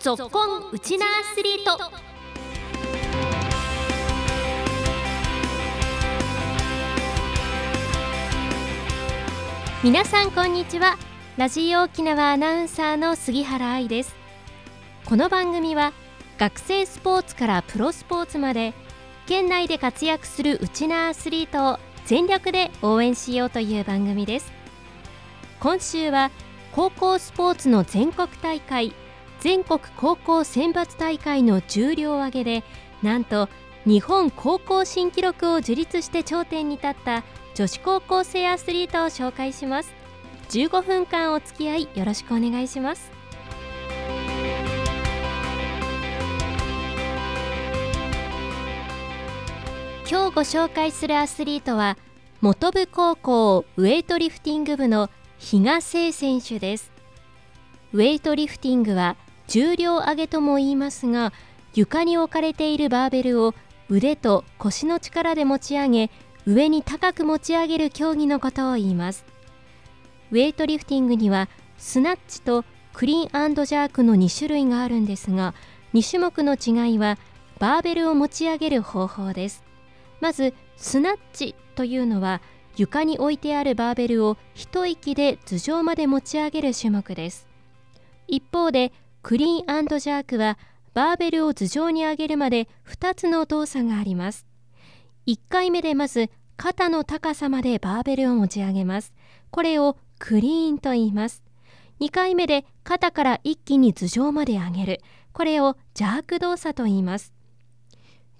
ぞっこんウチナアスリート。皆さんこんにちは。ラジオ沖縄アナウンサーの杉原愛です。この番組は学生スポーツからプロスポーツまで県内で活躍するウチナアスリートを全力で応援しようという番組です。今週は高校スポーツの全国大会全国高校選抜大会の重量挙げでなんと日本高校新記録を樹立して頂点に立った女子高校生アスリートを紹介します。15分間お付き合いよろしくお願いします。今日ご紹介するアスリートは本部高校ウェイトリフティング部の比嘉誠選手です。ウェイトリフティングは重量上げとも言いますが床に置かれているバーベルを腕と腰の力で持ち上げ上に高く持ち上げる競技のことを言います。ウェイトリフティングにはスナッチとクリーンジャークの2種類があるんですが2種目の違いはバーベルを持ち上げる方法です。まずスナッチというのは床に置いてあるバーベルを一息で頭上まで持ち上げる種目です。一方でクリーンジャークはバーベルを頭上に上げるまで2つの動作があります。1回目でまず肩の高さまでバーベルを持ち上げます。これをクリーンと言います。2回目で肩から一気に頭上まで上げる。これをジャーク動作と言います。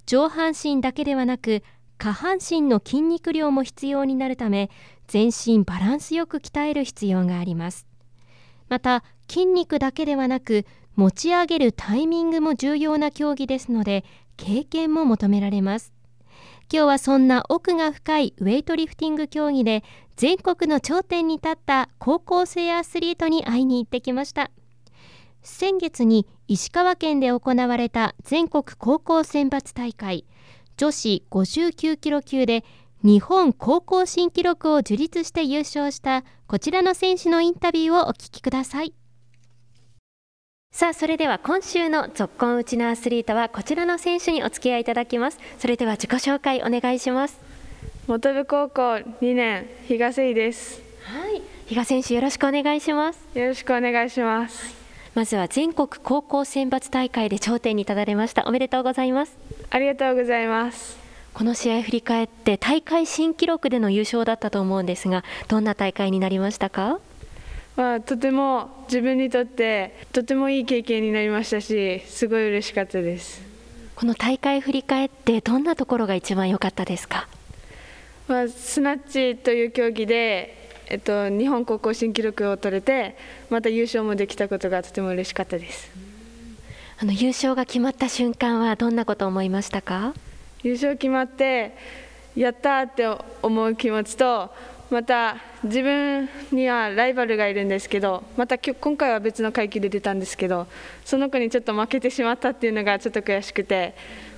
上半身だけではなく下半身の筋肉量も必要になるため全身バランスよく鍛える必要があります。また筋肉だけではなく持ち上げるタイミングも重要な競技ですので経験も求められます。今日はそんな奥が深いウェイトリフティング競技で全国の頂点に立った高校生アスリートに会いに行ってきました。先月に石川県で行われた全国高校選抜大会女子59キロ級で日本高校新記録を樹立して優勝したこちらの選手のインタビューをお聞きください。さあそれでは今週の続婚うちのアスリートはこちらの選手にお付き合いいただきます。それでは自己紹介お願いします。本部高校2年比嘉誠です。はい。比嘉選手よろしくお願いします。よろしくお願いします、はい、まずは全国高校選抜大会で頂点に立たれました。おめでとうございます。ありがとうございますこの試合振り返って大会新記録での優勝だったと思うんですがどんな大会になりましたか？まあ、とても自分にとってとてもいい経験になりましたしすごい嬉しかったです。この大会振り返ってどんなところが一番良かったですか、まあ、スナッチという競技で、えっと、日本高校新記録を取れてまた優勝もできたことがとても嬉しかったです。あの優勝が決まった瞬間はどんなことを思いましたか？優勝決まってやったって思う気持ちとまた自分にはライバルがいるんですけどまた今回は別の階級で出たんですけどその子にちょっと負けてしまったっていうのがちょっと悔しくて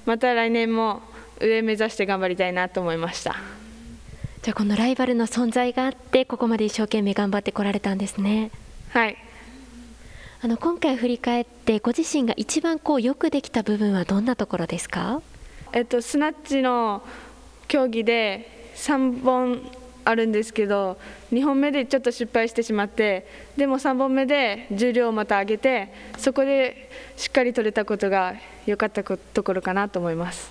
また来年も上目指して頑張りたいなと思いました。じゃあこのライバルの存在があってここまで一生懸命頑張ってこられたんですね。はい。あの今回振り返ってご自身が一番こうよくできた部分はどんなところですか？えっとスナッチの競技で3本あるんですけど2本目でちょっと失敗してしまってでも3本目で重量をまた上げてそこでしっかり取れたことが良かったところかなと思います。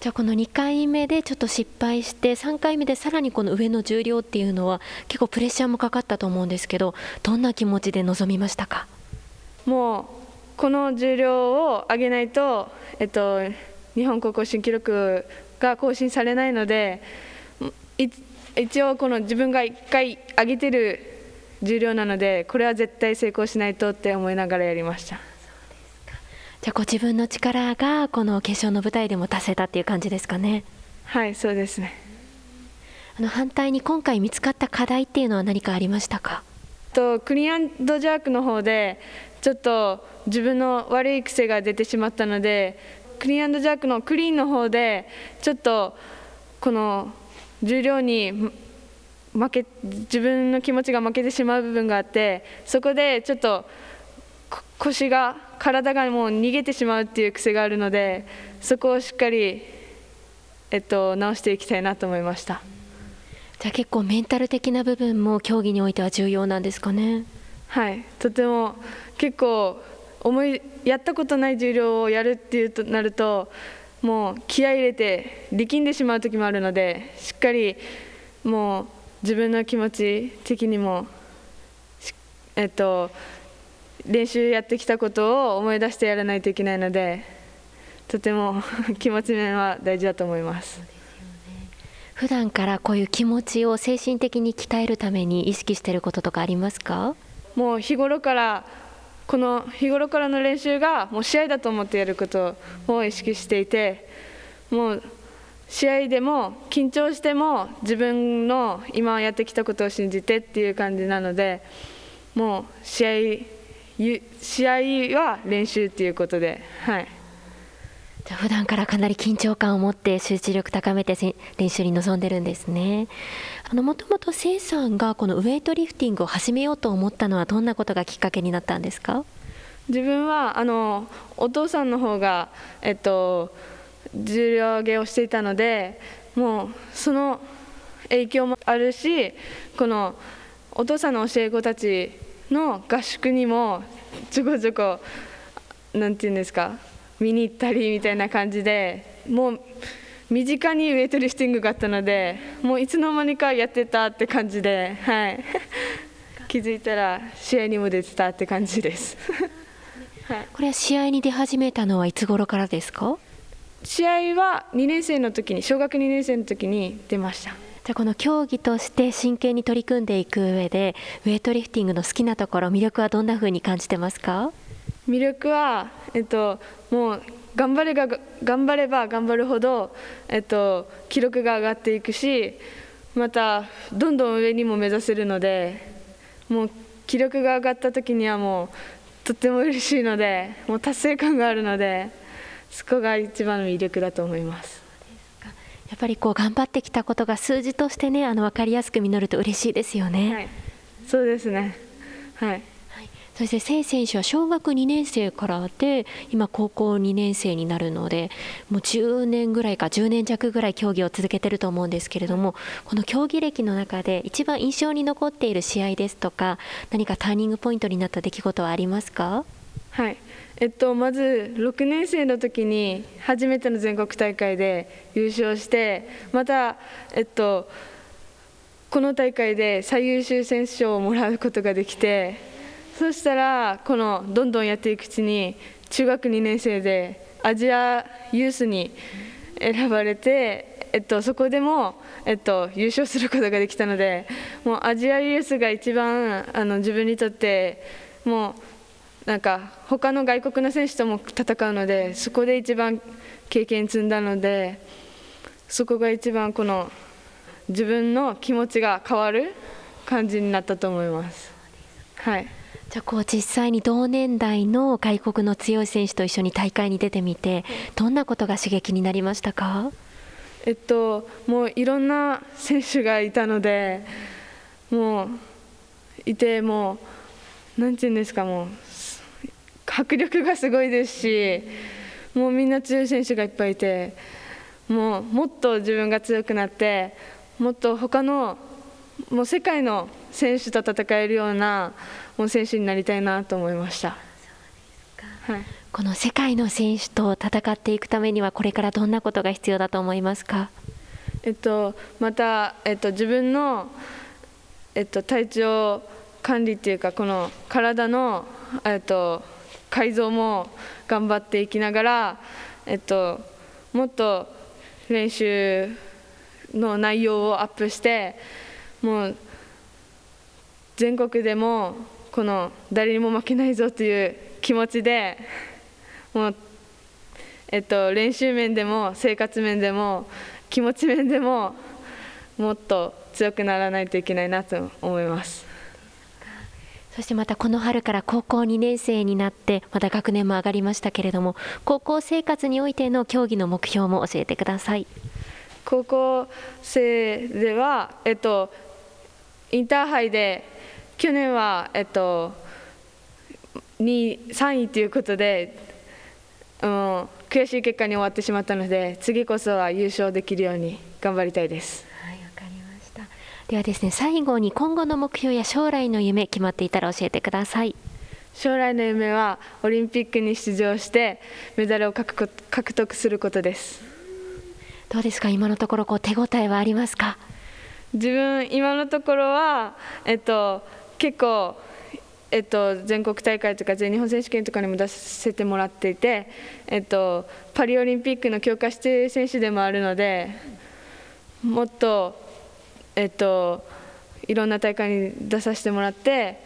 じゃあこの2回目でちょっと失敗して3回目でさらにこの上の重量っていうのは結構プレッシャーもかかったと思うんですけどどんな気持ちで臨みましたか？もうこの重量を上げないと、えっと、日本高校新記録が更新されないので一応この自分が1回上げてる重量なのでこれは絶対成功しないとって思いながらやりました。じゃあご自分の力がこの決勝の舞台でも出せたっていう感じですかね。はいそうですね。あの反対に今回見つかった課題っていうのは何かありましたか？とクリーンジャークの方でちょっと自分の悪い癖が出てしまったのでクリーンジャークのクリーンの方でちょっとこの重量に負け自分の気持ちが負けてしまう部分があってそこでちょっと腰が体がもう逃げてしまうっていう癖があるのでそこをしっかり、えっと、直していきたいなと思いました。じゃあ結構メンタル的な部分も競技においては重要なんですかね？はい。とても結構思いやったことない重量をやるっていうとなるともう気合い入れて力んでしまう時もあるのでしっかりもう自分の気持ち的にもえっと練習やってきたことを思い出してやらないといけないのでとても 気持ち面は大事だと思います。普段からこういう気持ちを精神的に鍛えるために意識していることとかありますか？もう日頃からこの日頃からの練習がもう試合だと思ってやることを意識していてもう試合でも緊張しても自分の今やってきたことを信じてっていう感じなのでもう試合試合は練習っていうことで、はい、じゃ普段からかなり緊張感を持って集中力高めて練習に臨んでるんですね。あのもともとせさんがこのウエイトリフティングを始めようと思ったのはどんなことがきっかけになったんですか？自分はあのお父さんの方がえっと重量上げをしていたのでもうその影響もあるしこのお父さんの教え子たちの合宿にもちょこちょこなんていうんですか見に行ったりみたいな感じでもう身近にウェイトリフティングがあったのでもういつの間にかやってたって感じで、はい、気づいたら試合にも出てたって感じです、はい、これは試合に出始めたのはいつ頃からですか？試合は2年生の時に小学2年生の時に出ました。じゃあこの競技として真剣に取り組んでいく上でウェイトリフティングの好きなところ魅力はどんな風に感じてますか？魅力は、えっと、もう頑張れが頑張れば頑張るほど、えっと、記録が上がっていくしまたどんどん上にも目指せるのでもう記録が上がった時にはもうとっても嬉しいのでもう達成感があるのでそこが一番の魅力だと思います。やっぱりこう頑張ってきたことが数字としてねあの分かりやすく実ると嬉しいですよね。はい、そうですねはいそしてせい選手は小学2年生からで今高校2年生になるのでもう10年ぐらいか10年弱ぐらい競技を続けてると思うんですけれどもこの競技歴の中で一番印象に残っている試合ですとか何かターニングポイントになった出来事はありますか？はい。えっと、まず6年生の時に初めての全国大会で優勝してまた、えっと、この大会で最優秀選手賞をもらうことができてそしたらこのどんどんやっていくうちに中学2年生でアジアユースに選ばれて、えっと、そこでも、えっと、優勝することができたのでもうアジアユースが一番あの自分にとってもうなんか他の外国の選手とも戦うのでそこで一番経験積んだのでそこが一番この自分の気持ちが変わる感じになったと思います。はいじゃあこう実際に同年代の外国の強い選手と一緒に大会に出てみてどんなことが刺激になりましたか？えっともういろんな選手がいたのでもういてもうなんていうんですかもう迫力がすごいですしもうみんな強い選手がいっぱいいてもうもっと自分が強くなってもっと他のもう世界の選手と戦えるようなもう選手になりたいなと思いました。はい、この世界の選手と戦っていくためにはこれからどんなことが必要だと思いますか、えっと、また、えっと、自分の、えっと、体調管理っていうかこの体の、えっと、改造も頑張っていきながら、えっと、もっと練習の内容をアップしてもう全国でもこの誰にも負けないぞという気持ちでもう、えっと、練習面でも生活面でも気持ち面でももっと強くならないといけないなと思います。そしてまたこの春から高校2年生になってまた学年も上がりましたけれども高校生活においての競技の目標も教えてください高校生では、えっと、インターハイで去年は、えっと、2 3位ということで、うん、悔しい結果に終わってしまったので次こそは優勝できるように頑張りたいです。はい、わかりました。ではですね、最後に今後の目標や将来の夢決まっていたら教えてください。将来の夢はオリンピックに出場してメダルを獲得することです。どうですか、今のところこう手応えはありますか？自分今のところはえっと結構えっと、全国大会とか全日本選手権とかにも出させてもらっていて、えっと、パリオリンピックの強化指定選手でもあるのでもっと、えっと、いろんな大会に出させてもらって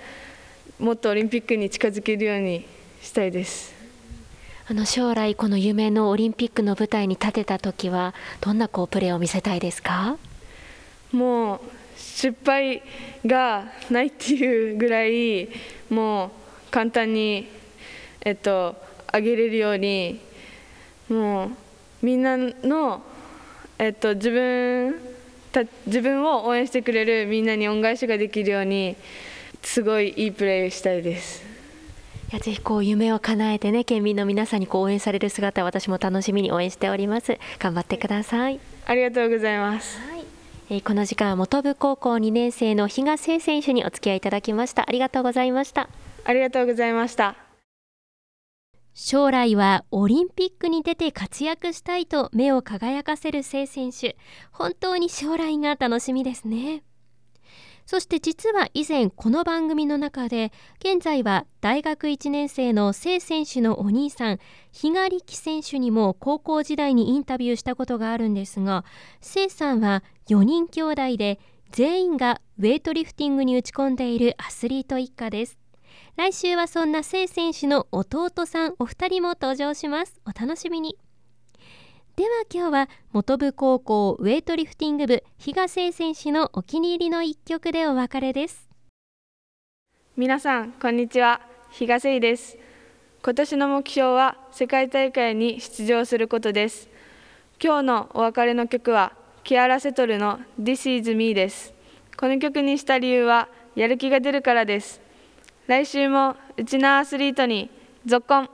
もっとオリンピックに近づけるようにしたいです。あの将来この夢のオリンピックの舞台に立てた時はどんなこうプレーを見せたいですか？もう失敗がないっていうぐらいもう簡単に、えっと、上げれるようにもうみんなの、えっと、自分た自分を応援してくれるみんなに恩返しができるようにすごいいいプレーしたいです。いやぜひこう夢を叶えてね県民の皆さんにこう応援される姿私も楽しみに応援しております。頑張ってください。ありがとうございます、はいえー、この時間は本部高校2年生の比嘉誠選手にお付き合いいただきましたありがとうございました。ありがとうございました。将来はオリンピックに出て活躍したいと目を輝かせる聖選手。本当に将来が楽しみですね。そして実は以前この番組の中で現在は大学1年生の聖選手のお兄さん比嘉力選手にも高校時代にインタビューしたことがあるんですが聖さんは4人兄弟で全員がウェイトリフティングに打ち込んでいるアスリート一家です。来週はそんな聖選手の弟さんお二人も登場します。お楽しみに。では今日は本部高校ウェイトリフティング部比嘉誠選手のお気に入りの一曲でお別れです。皆さんこんにちは。比嘉誠です。今年の目標は世界大会に出場することです。今日のお別れの曲はキアラ・セトルの This is me です。この曲にした理由はやる気が出るからです。来週もうちのアスリートに続婚